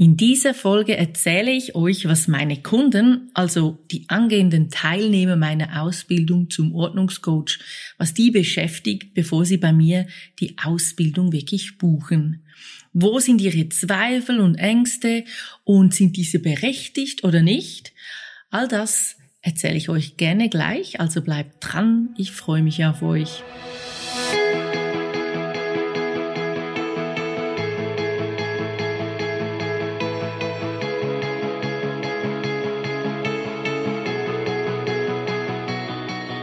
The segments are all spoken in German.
In dieser Folge erzähle ich euch, was meine Kunden, also die angehenden Teilnehmer meiner Ausbildung zum Ordnungscoach, was die beschäftigt, bevor sie bei mir die Ausbildung wirklich buchen. Wo sind ihre Zweifel und Ängste und sind diese berechtigt oder nicht? All das erzähle ich euch gerne gleich, also bleibt dran, ich freue mich auf euch.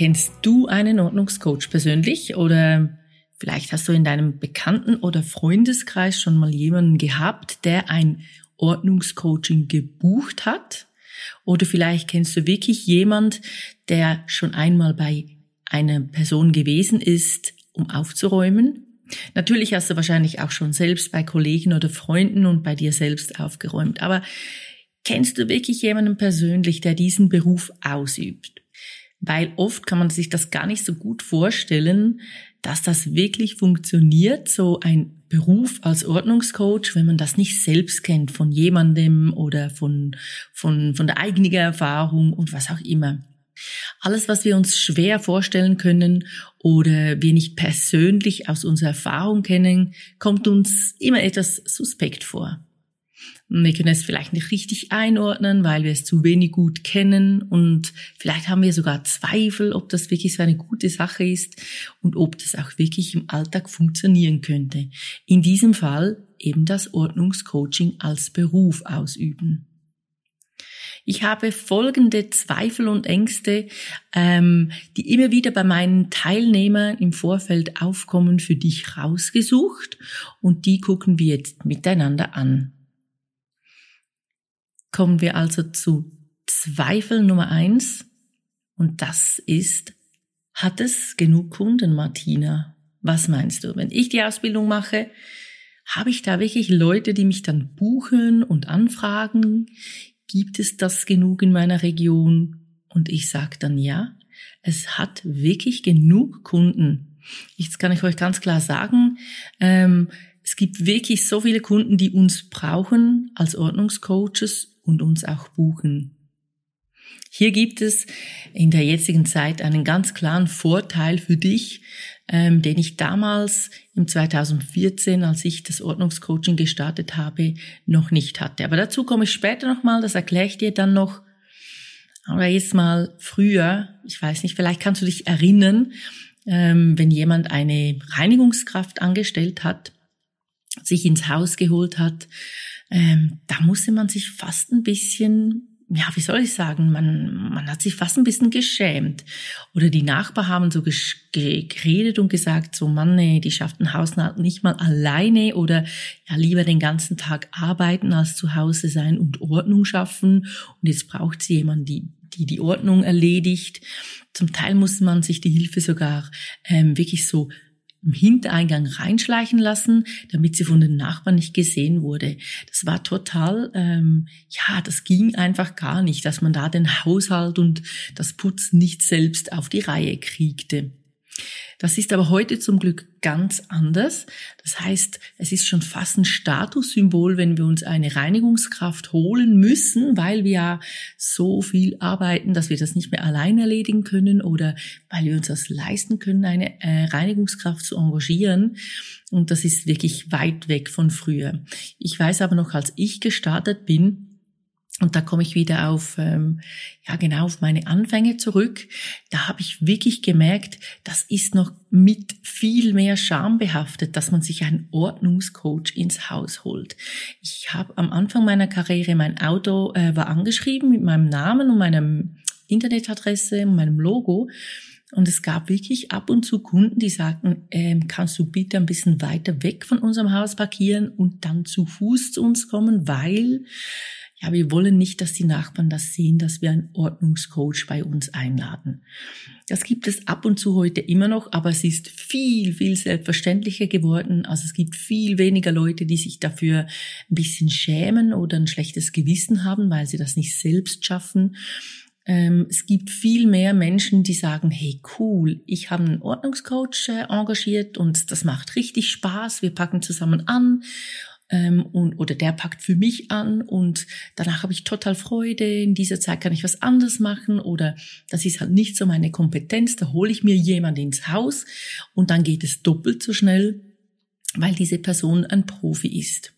Kennst du einen Ordnungscoach persönlich oder vielleicht hast du in deinem Bekannten- oder Freundeskreis schon mal jemanden gehabt, der ein Ordnungscoaching gebucht hat? Oder vielleicht kennst du wirklich jemand, der schon einmal bei einer Person gewesen ist, um aufzuräumen? Natürlich hast du wahrscheinlich auch schon selbst bei Kollegen oder Freunden und bei dir selbst aufgeräumt. Aber kennst du wirklich jemanden persönlich, der diesen Beruf ausübt? Weil oft kann man sich das gar nicht so gut vorstellen, dass das wirklich funktioniert, so ein Beruf als Ordnungscoach, wenn man das nicht selbst kennt von jemandem oder von, von, von der eigenen Erfahrung und was auch immer. Alles, was wir uns schwer vorstellen können oder wir nicht persönlich aus unserer Erfahrung kennen, kommt uns immer etwas suspekt vor. Wir können es vielleicht nicht richtig einordnen, weil wir es zu wenig gut kennen und vielleicht haben wir sogar Zweifel, ob das wirklich so eine gute Sache ist und ob das auch wirklich im Alltag funktionieren könnte. In diesem Fall eben das Ordnungscoaching als Beruf ausüben. Ich habe folgende Zweifel und Ängste, ähm, die immer wieder bei meinen Teilnehmern im Vorfeld aufkommen, für dich rausgesucht und die gucken wir jetzt miteinander an kommen wir also zu Zweifel Nummer eins. Und das ist, hat es genug Kunden, Martina? Was meinst du? Wenn ich die Ausbildung mache, habe ich da wirklich Leute, die mich dann buchen und anfragen? Gibt es das genug in meiner Region? Und ich sage dann ja, es hat wirklich genug Kunden. Jetzt kann ich euch ganz klar sagen, ähm, es gibt wirklich so viele Kunden, die uns brauchen als Ordnungscoaches und uns auch buchen. Hier gibt es in der jetzigen Zeit einen ganz klaren Vorteil für dich, ähm, den ich damals im 2014, als ich das Ordnungscoaching gestartet habe, noch nicht hatte. Aber dazu komme ich später nochmal, das erkläre ich dir dann noch. Aber jetzt mal früher, ich weiß nicht, vielleicht kannst du dich erinnern, ähm, wenn jemand eine Reinigungskraft angestellt hat, sich ins Haus geholt hat, ähm, da musste man sich fast ein bisschen ja, wie soll ich sagen, man, man hat sich fast ein bisschen geschämt. Oder die Nachbarn haben so geredet und gesagt, so Mann, nee, die schafft ein Haus nicht mal alleine oder ja, lieber den ganzen Tag arbeiten als zu Hause sein und Ordnung schaffen. Und jetzt braucht sie jemanden, die die die Ordnung erledigt. Zum Teil musste man sich die Hilfe sogar ähm, wirklich so im Hintereingang reinschleichen lassen, damit sie von den Nachbarn nicht gesehen wurde. Das war total, ähm, ja, das ging einfach gar nicht, dass man da den Haushalt und das Putzen nicht selbst auf die Reihe kriegte. Das ist aber heute zum Glück ganz anders. Das heißt, es ist schon fast ein Statussymbol, wenn wir uns eine Reinigungskraft holen müssen, weil wir ja so viel arbeiten, dass wir das nicht mehr allein erledigen können oder weil wir uns das leisten können, eine äh, Reinigungskraft zu engagieren. Und das ist wirklich weit weg von früher. Ich weiß aber noch, als ich gestartet bin, Und da komme ich wieder auf, ähm, ja genau, auf meine Anfänge zurück. Da habe ich wirklich gemerkt, das ist noch mit viel mehr Scham behaftet, dass man sich einen Ordnungscoach ins Haus holt. Ich habe am Anfang meiner Karriere mein Auto äh, war angeschrieben mit meinem Namen und meinem Internetadresse und meinem Logo. Und es gab wirklich ab und zu Kunden, die sagten, ähm, kannst du bitte ein bisschen weiter weg von unserem Haus parkieren und dann zu Fuß zu uns kommen, weil ja, wir wollen nicht, dass die Nachbarn das sehen, dass wir einen Ordnungscoach bei uns einladen. Das gibt es ab und zu heute immer noch, aber es ist viel, viel selbstverständlicher geworden. Also es gibt viel weniger Leute, die sich dafür ein bisschen schämen oder ein schlechtes Gewissen haben, weil sie das nicht selbst schaffen. Ähm, es gibt viel mehr Menschen, die sagen, hey cool, ich habe einen Ordnungscoach äh, engagiert und das macht richtig Spaß, wir packen zusammen an ähm, und, oder der packt für mich an und danach habe ich total Freude, in dieser Zeit kann ich was anderes machen oder das ist halt nicht so meine Kompetenz, da hole ich mir jemand ins Haus und dann geht es doppelt so schnell, weil diese Person ein Profi ist.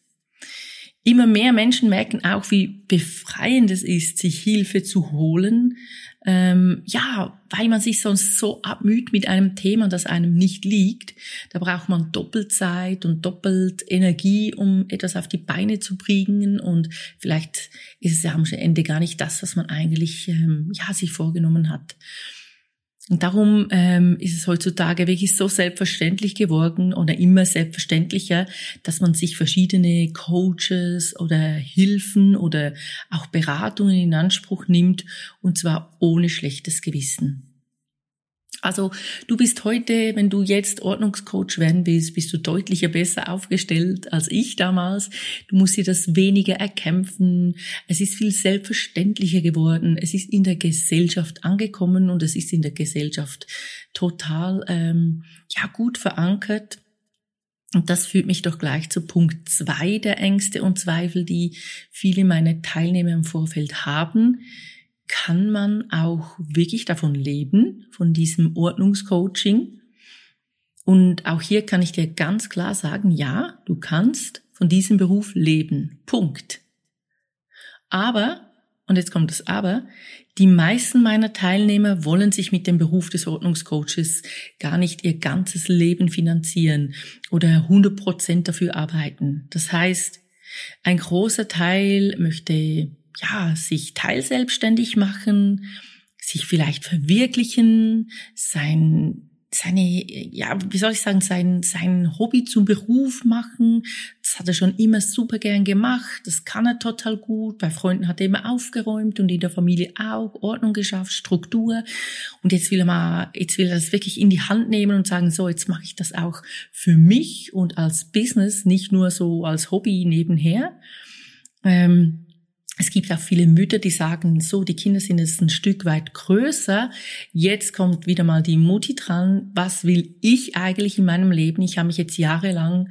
Immer mehr Menschen merken auch, wie befreiend es ist, sich Hilfe zu holen. Ähm, ja, weil man sich sonst so abmüht mit einem Thema, das einem nicht liegt. Da braucht man Doppelzeit und doppelt Energie, um etwas auf die Beine zu bringen. Und vielleicht ist es ja am Ende gar nicht das, was man eigentlich ähm, ja sich vorgenommen hat. Und darum ähm, ist es heutzutage wirklich so selbstverständlich geworden oder immer selbstverständlicher, dass man sich verschiedene Coaches oder Hilfen oder auch Beratungen in Anspruch nimmt und zwar ohne schlechtes Gewissen. Also du bist heute, wenn du jetzt Ordnungscoach werden willst, bist du deutlicher besser aufgestellt als ich damals. Du musst dir das weniger erkämpfen. Es ist viel selbstverständlicher geworden. Es ist in der Gesellschaft angekommen und es ist in der Gesellschaft total ähm, ja gut verankert. Und das führt mich doch gleich zu Punkt zwei der Ängste und Zweifel, die viele meiner Teilnehmer im Vorfeld haben kann man auch wirklich davon leben, von diesem Ordnungscoaching. Und auch hier kann ich dir ganz klar sagen, ja, du kannst von diesem Beruf leben. Punkt. Aber, und jetzt kommt das Aber, die meisten meiner Teilnehmer wollen sich mit dem Beruf des Ordnungscoaches gar nicht ihr ganzes Leben finanzieren oder 100 Prozent dafür arbeiten. Das heißt, ein großer Teil möchte ja, sich teilselbstständig machen, sich vielleicht verwirklichen, sein, seine, ja, wie soll ich sagen, sein, sein Hobby zum Beruf machen. Das hat er schon immer super gern gemacht. Das kann er total gut. Bei Freunden hat er immer aufgeräumt und in der Familie auch Ordnung geschafft, Struktur. Und jetzt will er mal, jetzt will er das wirklich in die Hand nehmen und sagen, so, jetzt mache ich das auch für mich und als Business, nicht nur so als Hobby nebenher. Ähm, es gibt auch viele Mütter, die sagen, so, die Kinder sind jetzt ein Stück weit größer. Jetzt kommt wieder mal die Mutti dran. Was will ich eigentlich in meinem Leben? Ich habe mich jetzt jahrelang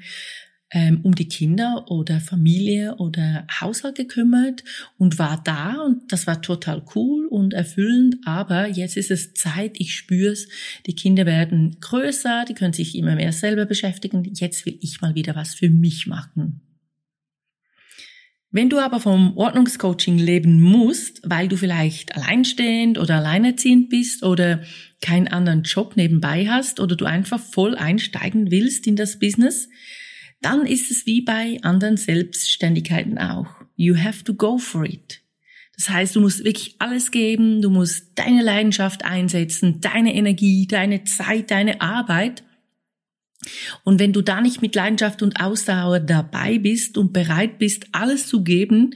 ähm, um die Kinder oder Familie oder Haushalt gekümmert und war da und das war total cool und erfüllend. Aber jetzt ist es Zeit, ich spüre es, die Kinder werden größer, die können sich immer mehr selber beschäftigen. Jetzt will ich mal wieder was für mich machen. Wenn du aber vom Ordnungscoaching leben musst, weil du vielleicht alleinstehend oder alleinerziehend bist oder keinen anderen Job nebenbei hast oder du einfach voll einsteigen willst in das Business, dann ist es wie bei anderen Selbstständigkeiten auch. You have to go for it. Das heißt, du musst wirklich alles geben, du musst deine Leidenschaft einsetzen, deine Energie, deine Zeit, deine Arbeit und wenn du da nicht mit Leidenschaft und Ausdauer dabei bist und bereit bist, alles zu geben,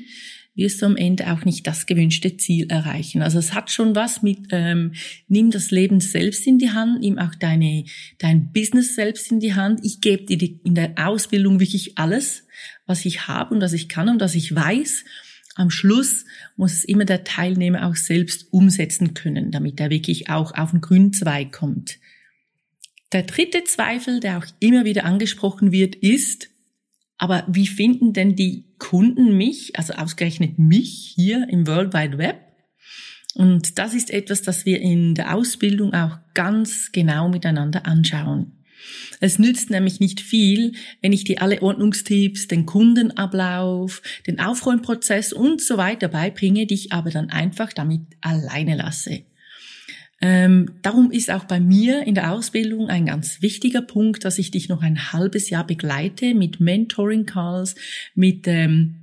wirst du am Ende auch nicht das gewünschte Ziel erreichen. Also es hat schon was mit, ähm, nimm das Leben selbst in die Hand, nimm auch deine, dein Business selbst in die Hand. Ich gebe dir in der Ausbildung wirklich alles, was ich habe und was ich kann und was ich weiß. Am Schluss muss es immer der Teilnehmer auch selbst umsetzen können, damit er wirklich auch auf den grünen Zweig kommt. Der dritte Zweifel, der auch immer wieder angesprochen wird, ist, aber wie finden denn die Kunden mich, also ausgerechnet mich hier im World Wide Web? Und das ist etwas, das wir in der Ausbildung auch ganz genau miteinander anschauen. Es nützt nämlich nicht viel, wenn ich dir alle Ordnungstipps, den Kundenablauf, den Aufräumprozess und so weiter beibringe, dich aber dann einfach damit alleine lasse. Ähm, darum ist auch bei mir in der Ausbildung ein ganz wichtiger Punkt, dass ich dich noch ein halbes Jahr begleite mit Mentoring-Calls, mit ähm,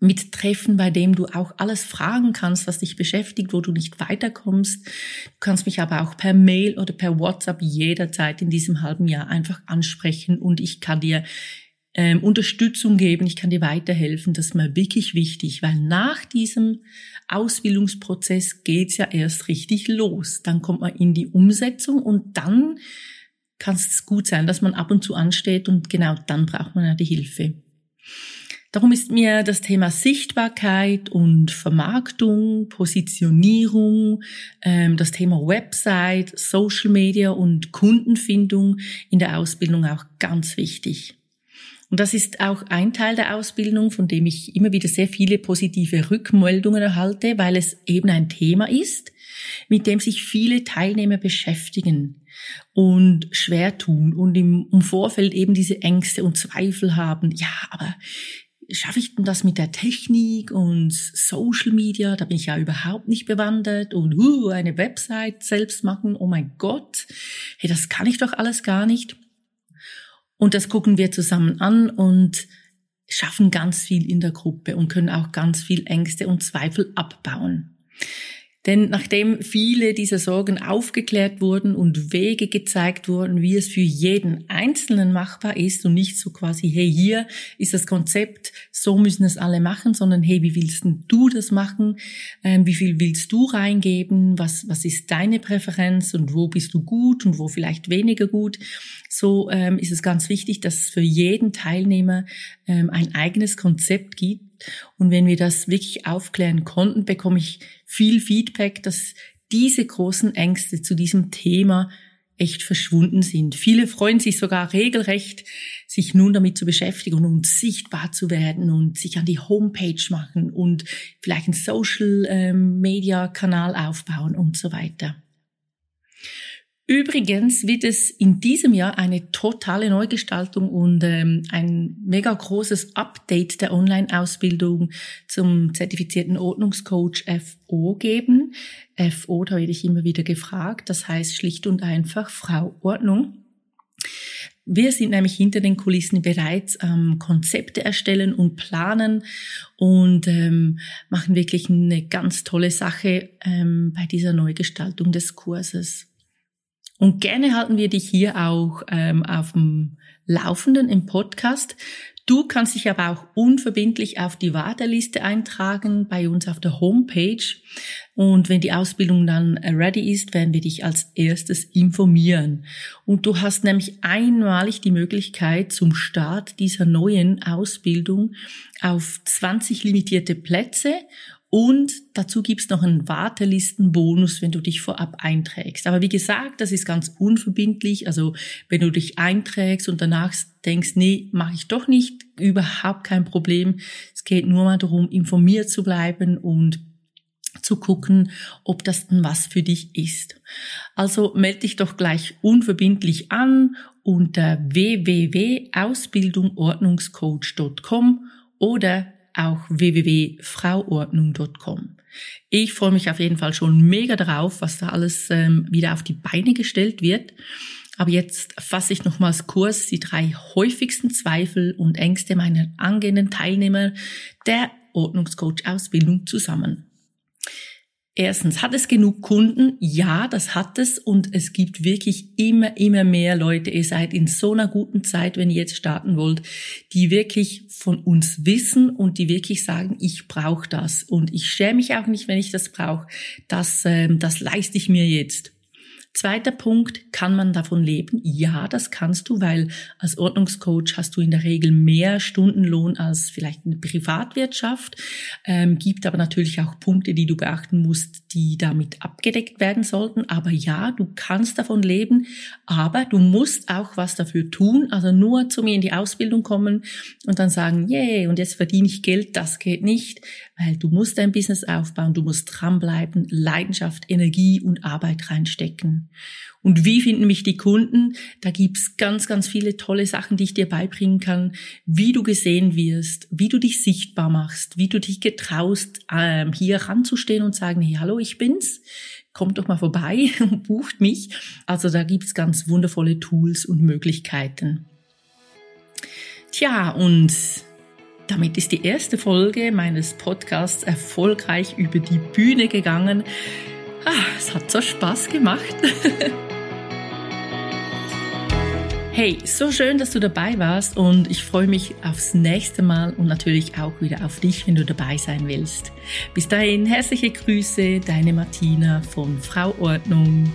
mit Treffen, bei dem du auch alles fragen kannst, was dich beschäftigt, wo du nicht weiterkommst. Du kannst mich aber auch per Mail oder per WhatsApp jederzeit in diesem halben Jahr einfach ansprechen und ich kann dir ähm, Unterstützung geben, ich kann dir weiterhelfen. Das ist mir wirklich wichtig, weil nach diesem Ausbildungsprozess geht's ja erst richtig los. Dann kommt man in die Umsetzung und dann kann es gut sein, dass man ab und zu ansteht und genau dann braucht man ja die Hilfe. Darum ist mir das Thema Sichtbarkeit und Vermarktung, Positionierung, ähm, das Thema Website, Social Media und Kundenfindung in der Ausbildung auch ganz wichtig. Und das ist auch ein Teil der Ausbildung, von dem ich immer wieder sehr viele positive Rückmeldungen erhalte, weil es eben ein Thema ist, mit dem sich viele Teilnehmer beschäftigen und schwer tun und im, Vorfeld eben diese Ängste und Zweifel haben. Ja, aber schaffe ich denn das mit der Technik und Social Media? Da bin ich ja überhaupt nicht bewandert und uh, eine Website selbst machen. Oh mein Gott, hey, das kann ich doch alles gar nicht. Und das gucken wir zusammen an und schaffen ganz viel in der Gruppe und können auch ganz viel Ängste und Zweifel abbauen. Denn nachdem viele dieser Sorgen aufgeklärt wurden und Wege gezeigt wurden, wie es für jeden Einzelnen machbar ist und nicht so quasi, hey, hier ist das Konzept, so müssen es alle machen, sondern hey, wie willst du das machen? Ähm, wie viel willst du reingeben? Was, was ist deine Präferenz und wo bist du gut und wo vielleicht weniger gut? So ähm, ist es ganz wichtig, dass es für jeden Teilnehmer ähm, ein eigenes Konzept gibt, und wenn wir das wirklich aufklären konnten, bekomme ich viel Feedback, dass diese großen Ängste zu diesem Thema echt verschwunden sind. Viele freuen sich sogar regelrecht, sich nun damit zu beschäftigen und sichtbar zu werden und sich an die Homepage machen und vielleicht einen Social ähm, Media Kanal aufbauen und so weiter. Übrigens wird es in diesem Jahr eine totale Neugestaltung und ähm, ein mega großes Update der Online-Ausbildung zum zertifizierten Ordnungscoach FO geben. FO, da werde ich immer wieder gefragt, das heißt schlicht und einfach Frau Ordnung. Wir sind nämlich hinter den Kulissen bereits am ähm, Konzepte erstellen und planen und ähm, machen wirklich eine ganz tolle Sache ähm, bei dieser Neugestaltung des Kurses. Und gerne halten wir dich hier auch ähm, auf dem Laufenden im Podcast. Du kannst dich aber auch unverbindlich auf die Warteliste eintragen bei uns auf der Homepage. Und wenn die Ausbildung dann ready ist, werden wir dich als erstes informieren. Und du hast nämlich einmalig die Möglichkeit zum Start dieser neuen Ausbildung auf 20 limitierte Plätze und dazu gibt's noch einen Wartelistenbonus, wenn du dich vorab einträgst. Aber wie gesagt, das ist ganz unverbindlich. Also wenn du dich einträgst und danach denkst, nee, mache ich doch nicht, überhaupt kein Problem. Es geht nur mal darum, informiert zu bleiben und zu gucken, ob das denn was für dich ist. Also melde dich doch gleich unverbindlich an unter www.ausbildungordnungscoach.com oder auch www.frauordnung.com. Ich freue mich auf jeden Fall schon mega darauf, was da alles ähm, wieder auf die Beine gestellt wird. Aber jetzt fasse ich nochmals kurz die drei häufigsten Zweifel und Ängste meiner angehenden Teilnehmer der Ordnungscoach-Ausbildung zusammen. Erstens, hat es genug Kunden? Ja, das hat es und es gibt wirklich immer, immer mehr Leute. Ihr seid in so einer guten Zeit, wenn ihr jetzt starten wollt, die wirklich von uns wissen und die wirklich sagen, ich brauche das und ich schäme mich auch nicht, wenn ich das brauche. Das, ähm, das leiste ich mir jetzt. Zweiter Punkt, kann man davon leben? Ja, das kannst du, weil als Ordnungscoach hast du in der Regel mehr Stundenlohn als vielleicht eine Privatwirtschaft, ähm, gibt aber natürlich auch Punkte, die du beachten musst, die damit abgedeckt werden sollten. Aber ja, du kannst davon leben, aber du musst auch was dafür tun. Also nur zu mir in die Ausbildung kommen und dann sagen, yay, und jetzt verdiene ich Geld, das geht nicht, weil du musst dein Business aufbauen, du musst dranbleiben, Leidenschaft, Energie und Arbeit reinstecken. Und wie finden mich die Kunden? Da gibt's ganz, ganz viele tolle Sachen, die ich dir beibringen kann, wie du gesehen wirst, wie du dich sichtbar machst, wie du dich getraust, ähm, hier ranzustehen und sagen, hey, hallo, ich bin's. Kommt doch mal vorbei und bucht mich. Also da gibt's ganz wundervolle Tools und Möglichkeiten. Tja, und damit ist die erste Folge meines Podcasts erfolgreich über die Bühne gegangen. Ah, es hat so Spaß gemacht. Hey, so schön, dass du dabei warst und ich freue mich aufs nächste Mal und natürlich auch wieder auf dich, wenn du dabei sein willst. Bis dahin, herzliche Grüße, deine Martina von Frau Ordnung.